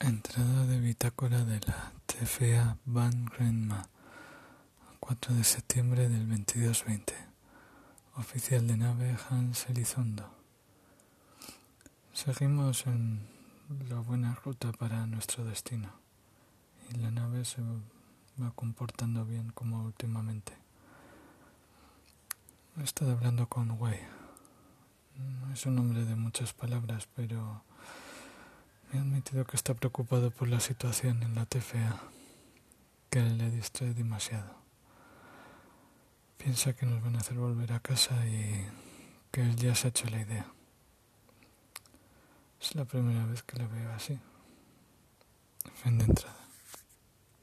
Entrada de bitácora de la TFA Van Grenma, 4 de septiembre del 2220. Oficial de nave Hans Elizondo. Seguimos en la buena ruta para nuestro destino y la nave se va comportando bien como últimamente. He estado hablando con Wei. Es un hombre de muchas palabras, pero me ha admitido que está preocupado por la situación en la TFA, que le distrae demasiado. Piensa que nos van a hacer volver a casa y que él ya se ha hecho la idea. Es la primera vez que la veo así. Fin de entrada.